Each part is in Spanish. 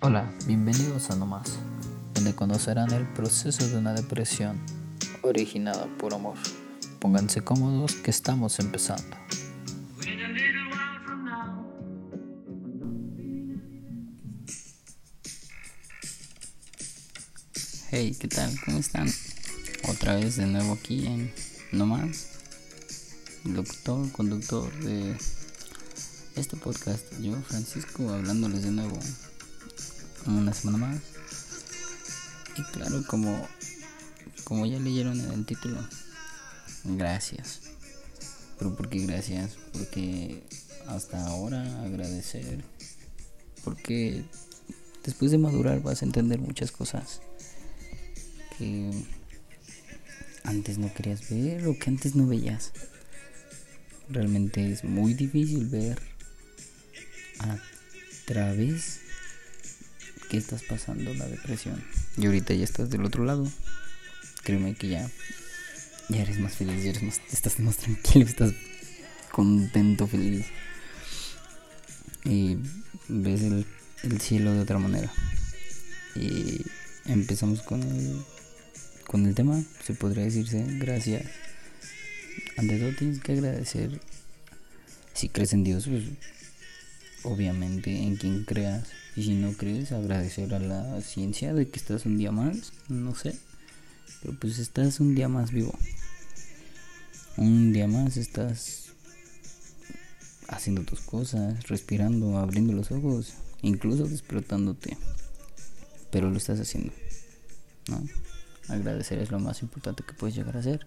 Hola, bienvenidos a No Más, donde conocerán el proceso de una depresión originada por amor. Pónganse cómodos que estamos empezando. Hey, ¿qué tal? ¿Cómo están? Otra vez de nuevo aquí en No Más, locutor, conductor de este podcast. Yo, Francisco, hablándoles de nuevo una semana más. Y claro, como, como ya leyeron en el título, gracias. Pero ¿por qué gracias? Porque hasta ahora agradecer. Porque después de madurar vas a entender muchas cosas que antes no querías ver o que antes no veías. Realmente es muy difícil ver a través que estás pasando la depresión. Y ahorita ya estás del otro lado. Créeme que ya, ya eres más feliz, ya eres más, estás más tranquilo, estás contento, feliz. Y ves el, el cielo de otra manera. Y empezamos con el, con el tema, se podría decirse, gracias. Ante todo tienes que agradecer. Si crees en Dios, pues obviamente en quien creas. Y si no crees, agradecer a la ciencia de que estás un día más, no sé. Pero pues estás un día más vivo. Un día más estás haciendo tus cosas, respirando, abriendo los ojos, incluso despertándote. Pero lo estás haciendo. ¿No? Agradecer es lo más importante que puedes llegar a hacer.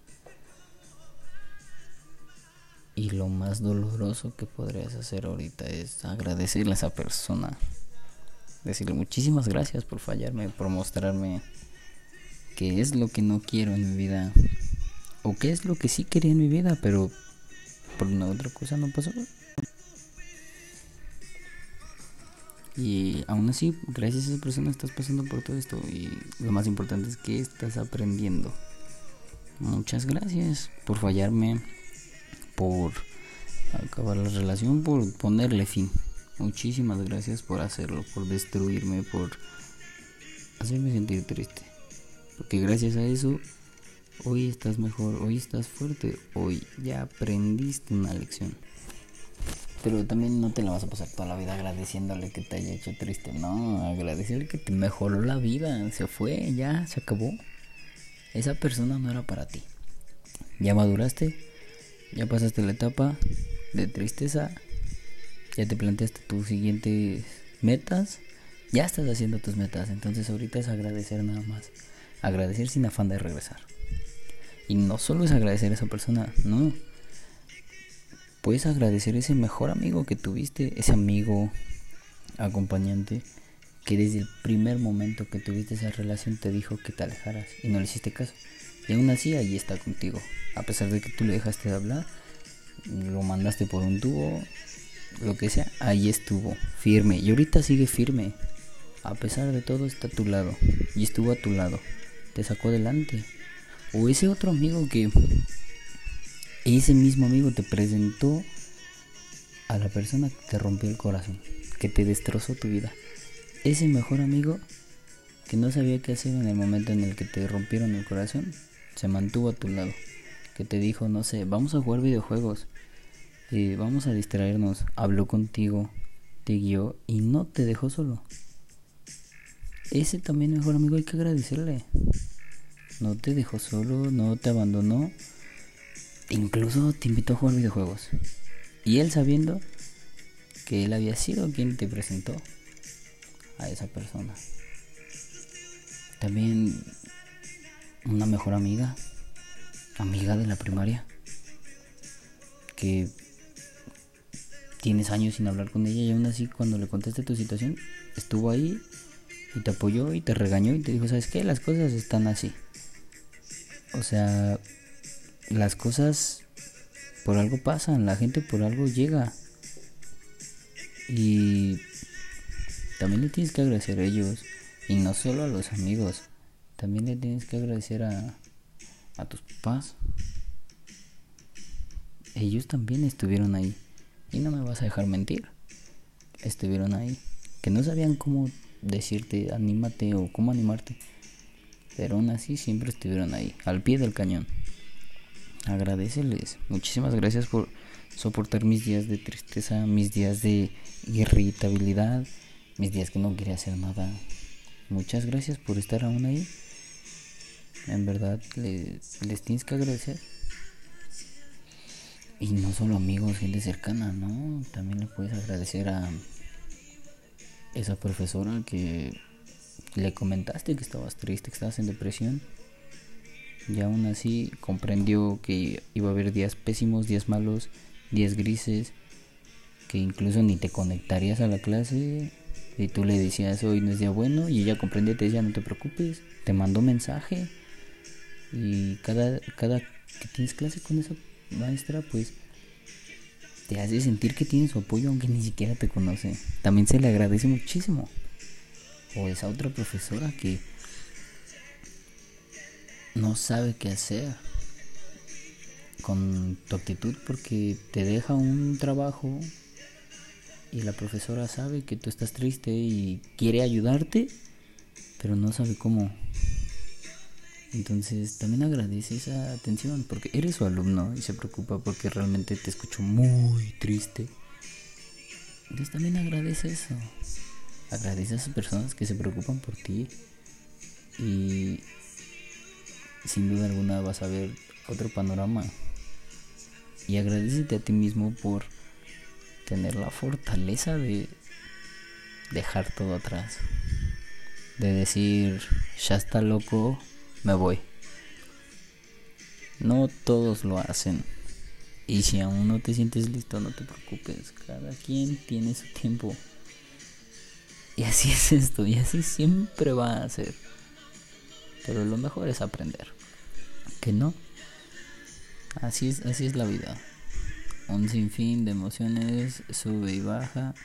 Y lo más doloroso que podrías hacer ahorita es agradecerle a esa persona. Decirle muchísimas gracias por fallarme, por mostrarme qué es lo que no quiero en mi vida. O qué es lo que sí quería en mi vida, pero por una otra cosa no pasó. Y aún así, gracias a esa persona estás pasando por todo esto. Y lo más importante es que estás aprendiendo. Muchas gracias por fallarme por acabar la relación, por ponerle fin. Muchísimas gracias por hacerlo, por destruirme, por hacerme sentir triste. Porque gracias a eso, hoy estás mejor, hoy estás fuerte, hoy ya aprendiste una lección. Pero también no te la vas a pasar toda la vida agradeciéndole que te haya hecho triste. No, agradecerle que te mejoró la vida. Se fue, ya, se acabó. Esa persona no era para ti. Ya maduraste, ya pasaste la etapa de tristeza, ya te planteaste tus siguientes metas, ya estás haciendo tus metas, entonces ahorita es agradecer nada más, agradecer sin afán de regresar. Y no solo es agradecer a esa persona, no. Puedes agradecer ese mejor amigo que tuviste, ese amigo acompañante que desde el primer momento que tuviste esa relación te dijo que te alejaras y no le hiciste caso. Y aún así ahí está contigo. A pesar de que tú le dejaste de hablar, lo mandaste por un tubo, lo que sea, ahí estuvo, firme. Y ahorita sigue firme. A pesar de todo está a tu lado. Y estuvo a tu lado. Te sacó adelante. O ese otro amigo que... Ese mismo amigo te presentó a la persona que te rompió el corazón. Que te destrozó tu vida. Ese mejor amigo que no sabía qué hacer en el momento en el que te rompieron el corazón se mantuvo a tu lado, que te dijo, no sé, vamos a jugar videojuegos, vamos a distraernos, habló contigo, te guió y no te dejó solo. Ese también mejor amigo hay que agradecerle. No te dejó solo, no te abandonó, incluso te invitó a jugar videojuegos. Y él sabiendo que él había sido quien te presentó a esa persona. También una mejor amiga, amiga de la primaria, que tienes años sin hablar con ella y aún así cuando le contaste tu situación, estuvo ahí y te apoyó y te regañó y te dijo, ¿sabes qué? Las cosas están así. O sea, las cosas por algo pasan, la gente por algo llega. Y también le tienes que agradecer a ellos. Y no solo a los amigos. También le tienes que agradecer a, a tus papás. Ellos también estuvieron ahí. Y no me vas a dejar mentir. Estuvieron ahí. Que no sabían cómo decirte anímate o cómo animarte. Pero aún así siempre estuvieron ahí, al pie del cañón. Agradeceles. Muchísimas gracias por soportar mis días de tristeza, mis días de irritabilidad, mis días que no quería hacer nada. Muchas gracias por estar aún ahí. En verdad les, tienes que agradecer. Y no solo amigos, gente cercana, ¿no? También le puedes agradecer a esa profesora que le comentaste que estabas triste, que estabas en depresión. Y aún así comprendió que iba a haber días pésimos, días malos, días grises, que incluso ni te conectarías a la clase y tú le decías hoy no es día bueno y ella comprendía te decía no te preocupes, te mandó mensaje y cada, cada que tienes clase con esa maestra pues te hace sentir que tiene su apoyo aunque ni siquiera te conoce. También se le agradece muchísimo. O esa otra profesora que no sabe qué hacer con tu actitud porque te deja un trabajo y la profesora sabe que tú estás triste y quiere ayudarte, pero no sabe cómo. Entonces también agradece esa atención porque eres su alumno y se preocupa porque realmente te escucho muy triste. Entonces también agradece eso. Agradece a esas personas que se preocupan por ti y sin duda alguna vas a ver otro panorama. Y agradecete a ti mismo por tener la fortaleza de dejar todo atrás. De decir, ya está loco, me voy. No todos lo hacen. Y si aún no te sientes listo, no te preocupes. Cada quien tiene su tiempo. Y así es esto, y así siempre va a ser. Pero lo mejor es aprender. Que no. Así es, así es la vida. Un sinfín de emociones sube y baja.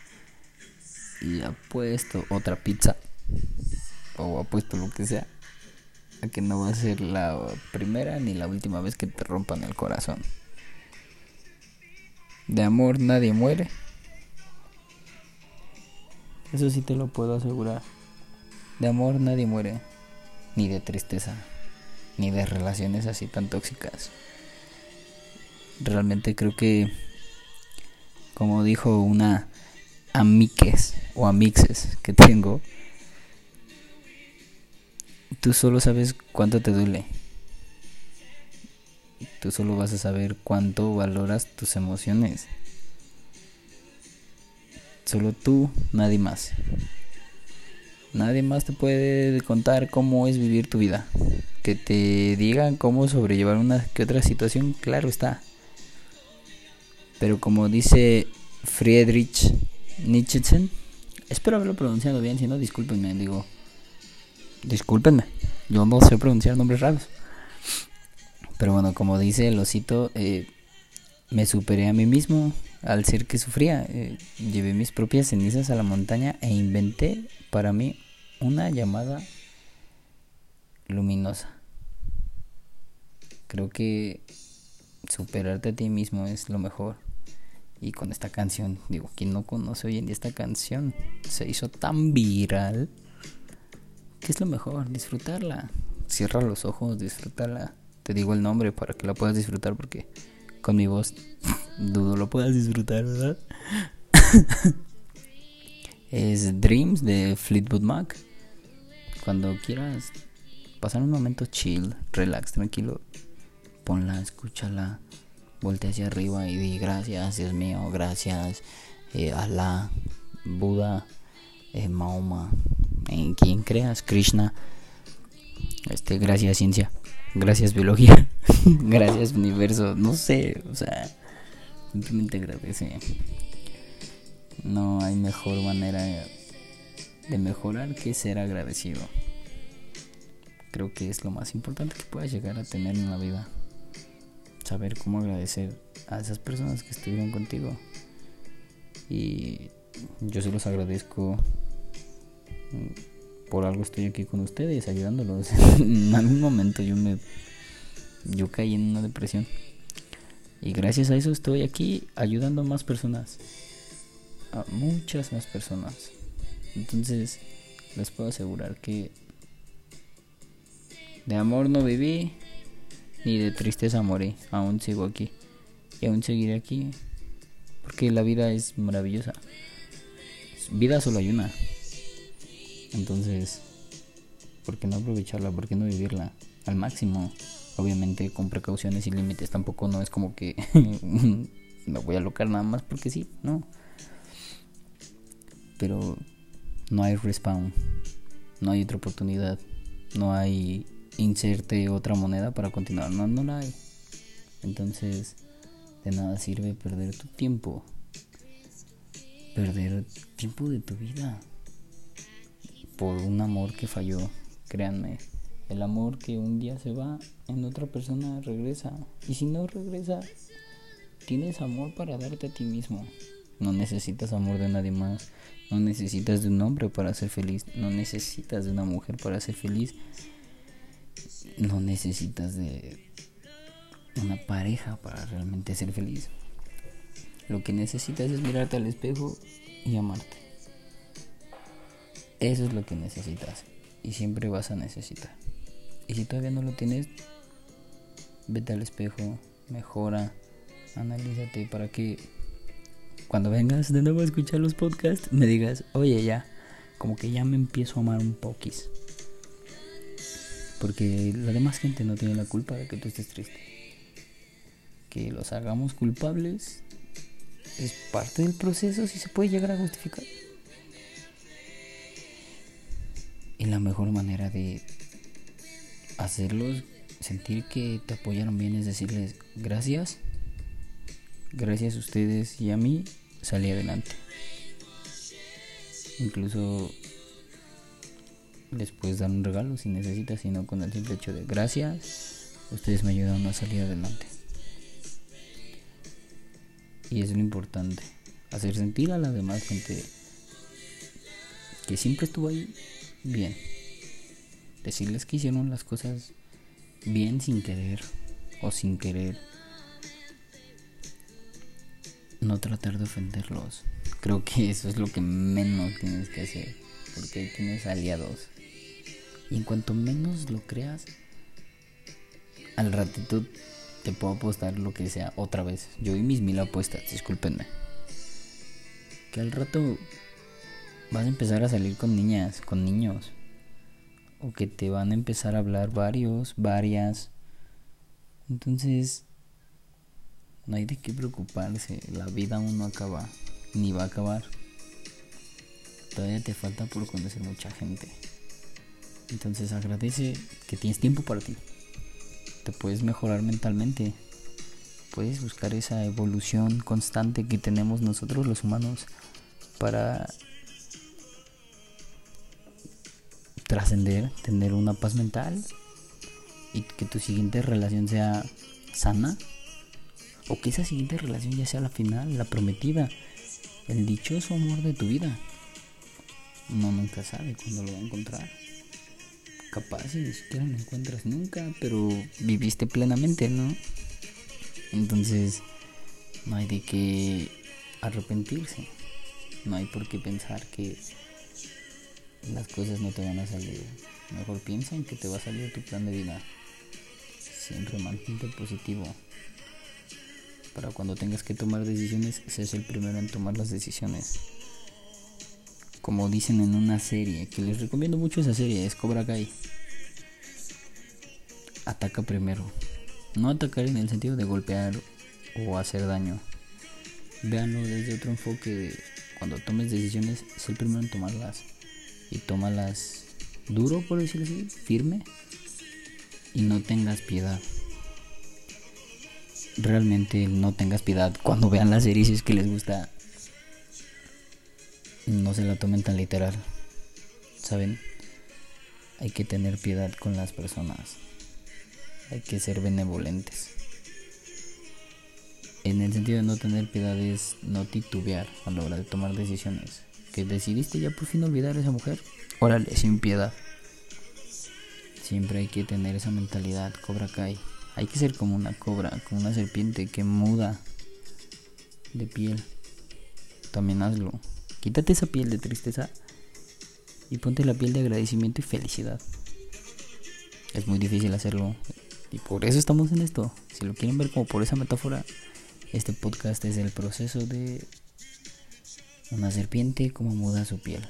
Y apuesto otra pizza. O apuesto lo que sea a que no va a ser la primera ni la última vez que te rompan el corazón. De amor nadie muere. Eso sí te lo puedo asegurar. De amor nadie muere. Ni de tristeza. Ni de relaciones así tan tóxicas. Realmente creo que, como dijo una amiques o amixes que tengo, Tú solo sabes cuánto te duele. Tú solo vas a saber cuánto valoras tus emociones. Solo tú, nadie más. Nadie más te puede contar cómo es vivir tu vida. Que te digan cómo sobrellevar una que otra situación, claro está. Pero como dice Friedrich Nietzsche, espero haberlo pronunciado bien, si no, discúlpenme, digo, Discúlpenme, yo no sé pronunciar nombres raros. Pero bueno, como dice el osito, eh, me superé a mí mismo al ser que sufría. Eh, llevé mis propias cenizas a la montaña e inventé para mí una llamada luminosa. Creo que superarte a ti mismo es lo mejor. Y con esta canción, digo, quien no conoce hoy en día esta canción, se hizo tan viral ¿Qué es lo mejor? Disfrutarla. Cierra los ojos, disfrutarla. Te digo el nombre para que la puedas disfrutar porque con mi voz dudo lo puedas disfrutar, ¿verdad? es Dreams de Fleetwood Mac. Cuando quieras pasar un momento chill, relax, tranquilo, ponla, escúchala, voltea hacia arriba y di gracias, Dios mío, gracias, eh, Allah, Buda, eh, Mahoma, en quien creas, Krishna. Este, gracias ciencia, gracias biología, gracias universo, no sé, o sea, simplemente agradece. No hay mejor manera de mejorar que ser agradecido. Creo que es lo más importante que puedas llegar a tener en la vida. Saber cómo agradecer a esas personas que estuvieron contigo. Y yo se los agradezco por algo estoy aquí con ustedes ayudándolos. en algún momento yo me yo caí en una depresión y gracias a eso estoy aquí ayudando a más personas, a muchas más personas. Entonces, les puedo asegurar que de amor no viví, ni de tristeza morí. Aún sigo aquí. Y aún seguiré aquí. Porque la vida es maravillosa. Vida solo hay una. Entonces, ¿por qué no aprovecharla? ¿Por qué no vivirla al máximo? Obviamente con precauciones y límites. Tampoco no es como que me voy a locar nada más porque sí, no. Pero no hay respawn. No hay otra oportunidad. No hay inserte otra moneda para continuar. No, no la hay. Entonces, de nada sirve perder tu tiempo. Perder tiempo de tu vida. Por un amor que falló. Créanme. El amor que un día se va en otra persona regresa. Y si no regresa, tienes amor para darte a ti mismo. No necesitas amor de nadie más. No necesitas de un hombre para ser feliz. No necesitas de una mujer para ser feliz no necesitas de una pareja para realmente ser feliz. Lo que necesitas es mirarte al espejo y amarte. Eso es lo que necesitas y siempre vas a necesitar. Y si todavía no lo tienes, vete al espejo, mejora, analízate para que cuando vengas de nuevo a escuchar los podcasts me digas, oye ya, como que ya me empiezo a amar un poquis. Porque la demás gente no tiene la culpa de que tú estés triste. Que los hagamos culpables es parte del proceso si se puede llegar a justificar. La mejor manera de hacerlos sentir que te apoyaron bien es decirles gracias. Gracias a ustedes y a mí salí adelante. Incluso les puedes dar un regalo si necesitas, sino con el simple hecho de gracias, ustedes me ayudaron a salir adelante. Y es lo importante, hacer sentir a la demás gente que siempre estuvo ahí bien. Decirles que hicieron las cosas bien sin querer o sin querer. No tratar de ofenderlos. Creo que eso es lo que menos tienes que hacer. Porque ahí tienes aliados. Y en cuanto menos lo creas, al ratito te puedo apostar lo que sea otra vez. Yo y mis mil apuestas, discúlpenme. Que al rato vas a empezar a salir con niñas, con niños. O que te van a empezar a hablar varios, varias. Entonces, no hay de qué preocuparse. La vida aún no acaba, ni va a acabar. Todavía te falta por conocer mucha gente. Entonces agradece que tienes tiempo para ti. Te puedes mejorar mentalmente. Puedes buscar esa evolución constante que tenemos nosotros los humanos para trascender, tener una paz mental y que tu siguiente relación sea sana o que esa siguiente relación ya sea la final, la prometida, el dichoso amor de tu vida. Uno nunca sabe cuándo lo va a encontrar capaz y ni siquiera lo encuentras nunca, pero viviste plenamente, ¿no? Entonces, no hay de qué arrepentirse. No hay por qué pensar que las cosas no te van a salir. Mejor piensa en que te va a salir tu plan de vida. Siempre mantente positivo. Para cuando tengas que tomar decisiones, seas el primero en tomar las decisiones. Como dicen en una serie, que les recomiendo mucho esa serie, es Cobra Kai ataca primero. No atacar en el sentido de golpear o hacer daño. Véanlo desde otro enfoque cuando tomes decisiones, es el primero en tomarlas. Y tómalas duro, por decirlo así, firme. Y no tengas piedad. Realmente no tengas piedad cuando vean las series que les gusta. No se la tomen tan literal. ¿Saben? Hay que tener piedad con las personas hay que ser benevolentes. En el sentido de no tener piedad es no titubear a la hora de tomar decisiones. Que decidiste ya por fin olvidar a esa mujer, órale, sin piedad. Siempre hay que tener esa mentalidad, cobra Kai. Hay que ser como una cobra, como una serpiente que muda de piel. También hazlo. Quítate esa piel de tristeza y ponte la piel de agradecimiento y felicidad. Es muy difícil hacerlo y por eso estamos en esto. Si lo quieren ver como por esa metáfora, este podcast es el proceso de una serpiente como muda su piel.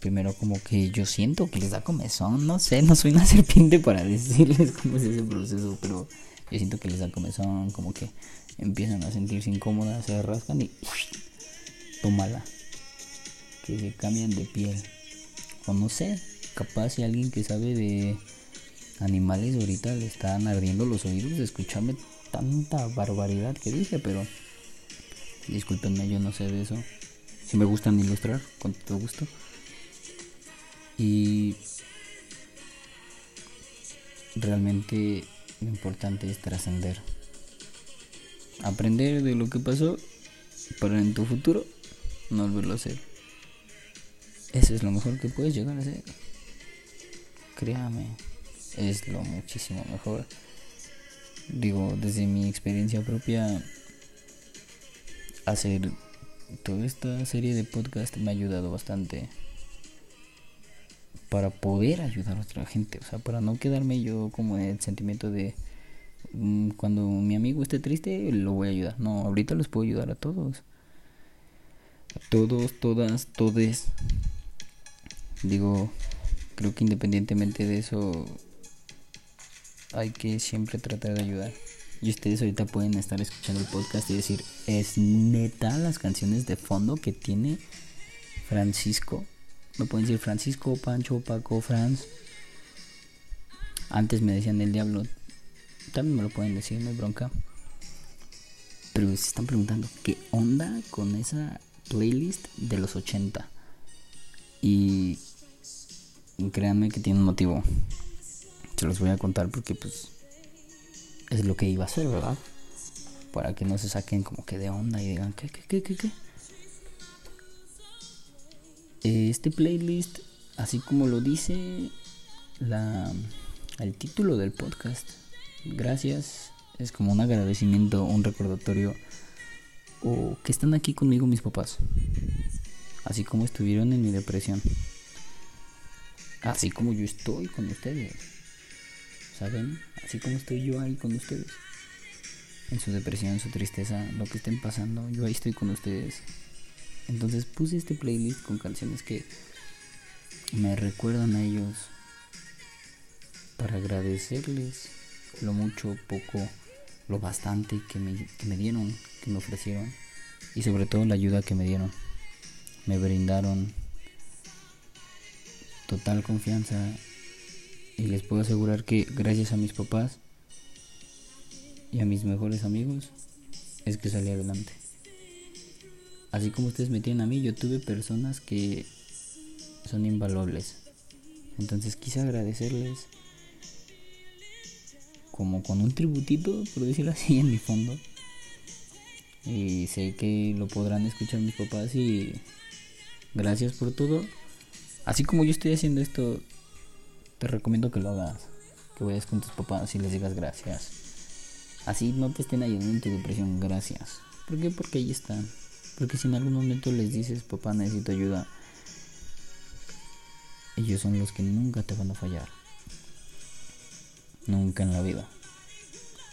Primero como que yo siento que les da comezón, no sé, no soy una serpiente para decirles cómo es ese proceso, pero yo siento que les da comezón, como que empiezan a sentirse incómodas, se rascan y tómala. Que se cambian de piel. O no sé, capaz si alguien que sabe de animales ahorita le están ardiendo los oídos de escucharme tanta barbaridad que dije, pero discúlpenme, yo no sé de eso. Me gustan ilustrar, con todo gusto. Y realmente lo importante es trascender. Aprender de lo que pasó para en tu futuro no volverlo a hacer. Eso es lo mejor que puedes llegar a hacer. Créame, es lo muchísimo mejor. Digo, desde mi experiencia propia, hacer toda esta serie de podcast me ha ayudado bastante para poder ayudar a otra gente, o sea, para no quedarme yo como en el sentimiento de mm, cuando mi amigo esté triste lo voy a ayudar. No, ahorita los puedo ayudar a todos. A todos, todas, todes. Digo, creo que independientemente de eso hay que siempre tratar de ayudar. Y ustedes ahorita pueden estar escuchando el podcast y decir, es neta las canciones de fondo que tiene Francisco me pueden decir Francisco, Pancho, Paco, Franz. Antes me decían el diablo. También me lo pueden decir, no hay bronca. Pero se están preguntando, ¿qué onda con esa playlist de los 80? Y créanme que tiene un motivo. Se los voy a contar porque pues es lo que iba a hacer, ¿verdad? Para que no se saquen como que de onda y digan, ¿qué, qué, qué, qué, qué? Este playlist, así como lo dice la, el título del podcast, gracias, es como un agradecimiento, un recordatorio, o que están aquí conmigo mis papás, así como estuvieron en mi depresión, así como yo estoy con ustedes, ¿saben? Así como estoy yo ahí con ustedes, en su depresión, en su tristeza, lo que estén pasando, yo ahí estoy con ustedes entonces puse este playlist con canciones que me recuerdan a ellos para agradecerles lo mucho, poco, lo bastante que me, que me dieron, que me ofrecieron y sobre todo la ayuda que me dieron. Me brindaron total confianza y les puedo asegurar que gracias a mis papás y a mis mejores amigos es que salí adelante así como ustedes me tienen a mí, yo tuve personas que son invaluables. Entonces quise agradecerles como con un tributito, por decirlo así, en mi fondo. Y sé que lo podrán escuchar mis papás y gracias por todo. Así como yo estoy haciendo esto, te recomiendo que lo hagas. Que vayas con tus papás y les digas gracias. Así no te estén ayudando en tu depresión, gracias. ¿Por qué? Porque ahí están. Porque si en algún momento les dices, papá, necesito ayuda, ellos son los que nunca te van a fallar. Nunca en la vida.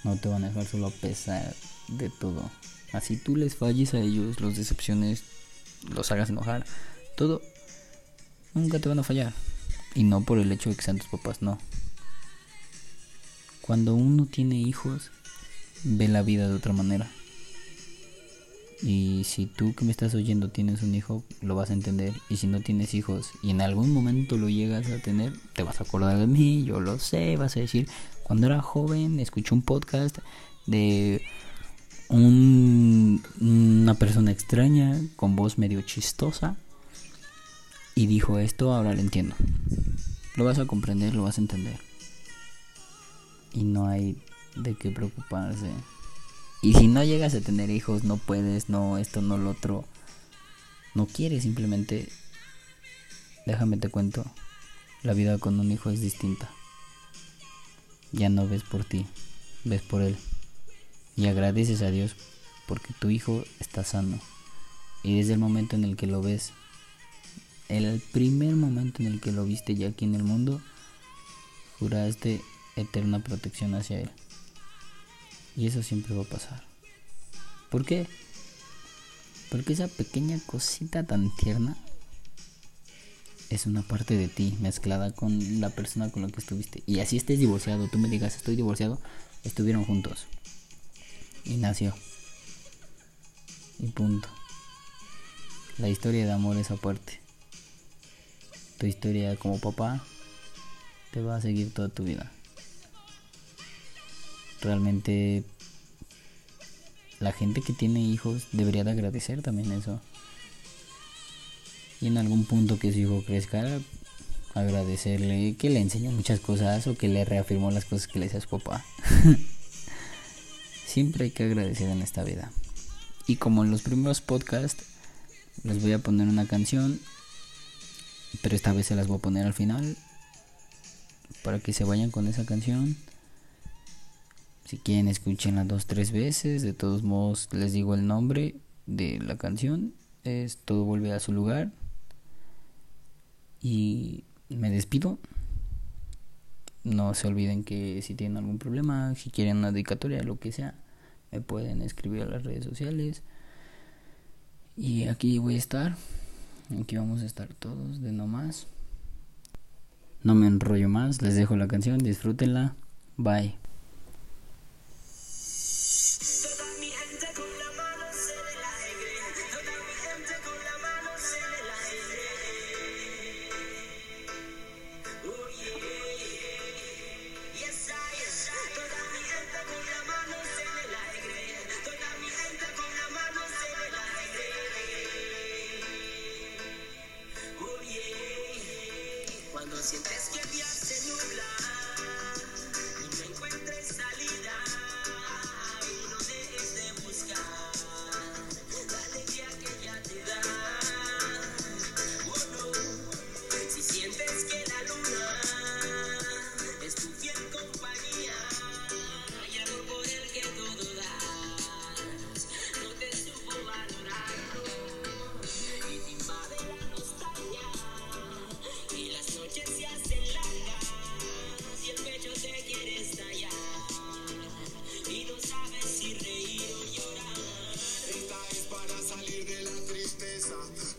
No te van a dejar solo a pesar de todo. Así tú les falles a ellos, los decepciones, los hagas enojar, todo, nunca te van a fallar. Y no por el hecho de que sean tus papás, no. Cuando uno tiene hijos, ve la vida de otra manera. Y si tú que me estás oyendo tienes un hijo, lo vas a entender. Y si no tienes hijos y en algún momento lo llegas a tener, te vas a acordar de mí, yo lo sé, vas a decir, cuando era joven escuché un podcast de un, una persona extraña con voz medio chistosa y dijo esto, ahora lo entiendo. Lo vas a comprender, lo vas a entender. Y no hay de qué preocuparse. Y si no llegas a tener hijos, no puedes, no esto, no lo otro, no quieres, simplemente, déjame te cuento, la vida con un hijo es distinta. Ya no ves por ti, ves por él. Y agradeces a Dios porque tu hijo está sano. Y desde el momento en el que lo ves, el primer momento en el que lo viste ya aquí en el mundo, juraste eterna protección hacia él. Y eso siempre va a pasar. ¿Por qué? Porque esa pequeña cosita tan tierna es una parte de ti mezclada con la persona con la que estuviste. Y así estés divorciado, tú me digas estoy divorciado, estuvieron juntos. Y nació. Y punto. La historia de amor es aparte. Tu historia como papá te va a seguir toda tu vida. Realmente la gente que tiene hijos debería de agradecer también eso. Y en algún punto que su hijo crezca, agradecerle que le enseñó muchas cosas o que le reafirmó las cosas que le decía su papá. Siempre hay que agradecer en esta vida. Y como en los primeros podcasts, les voy a poner una canción, pero esta vez se las voy a poner al final para que se vayan con esa canción. Si quieren, escúchenla dos, tres veces. De todos modos, les digo el nombre de la canción. Es Todo vuelve a su lugar. Y me despido. No se olviden que si tienen algún problema, si quieren una dedicatoria, lo que sea, me pueden escribir a las redes sociales. Y aquí voy a estar. Aquí vamos a estar todos de no más. No me enrollo más, les dejo la canción, disfrútenla. Bye.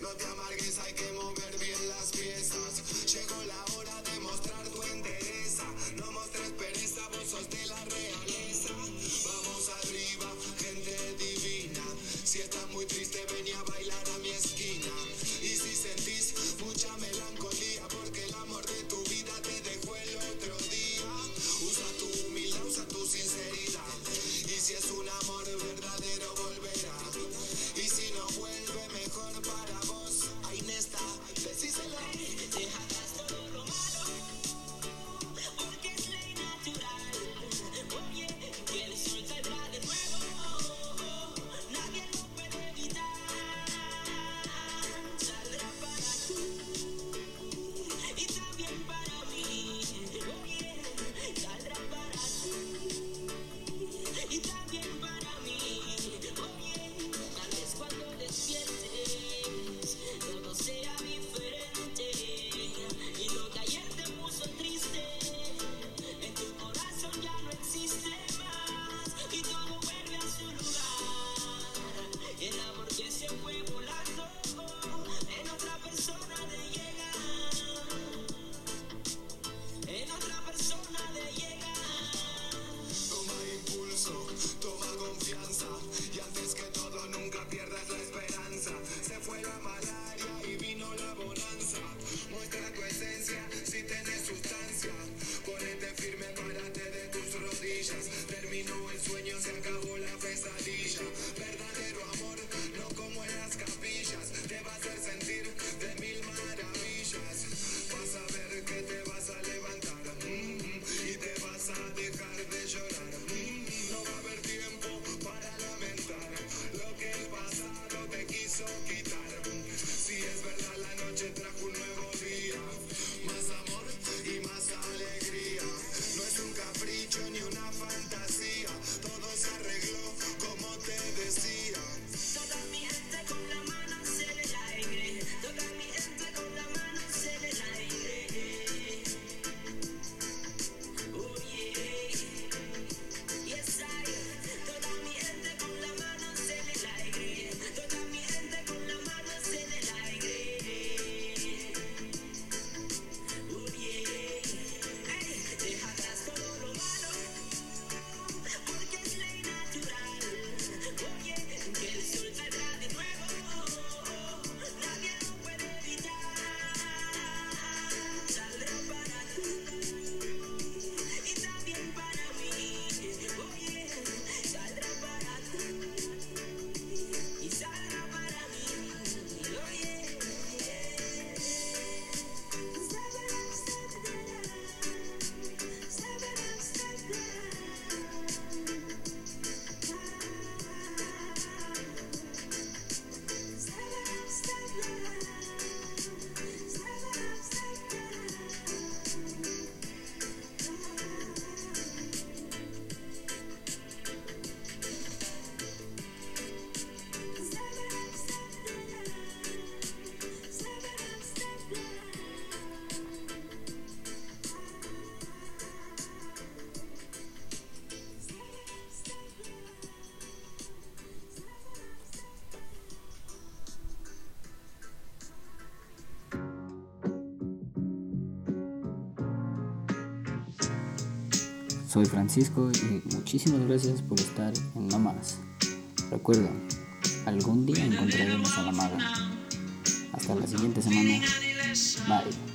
No te amargues, hay que mover. Soy Francisco y muchísimas gracias por estar en No Más. Recuerda, algún día encontraremos a la maga. Hasta la siguiente semana. Bye.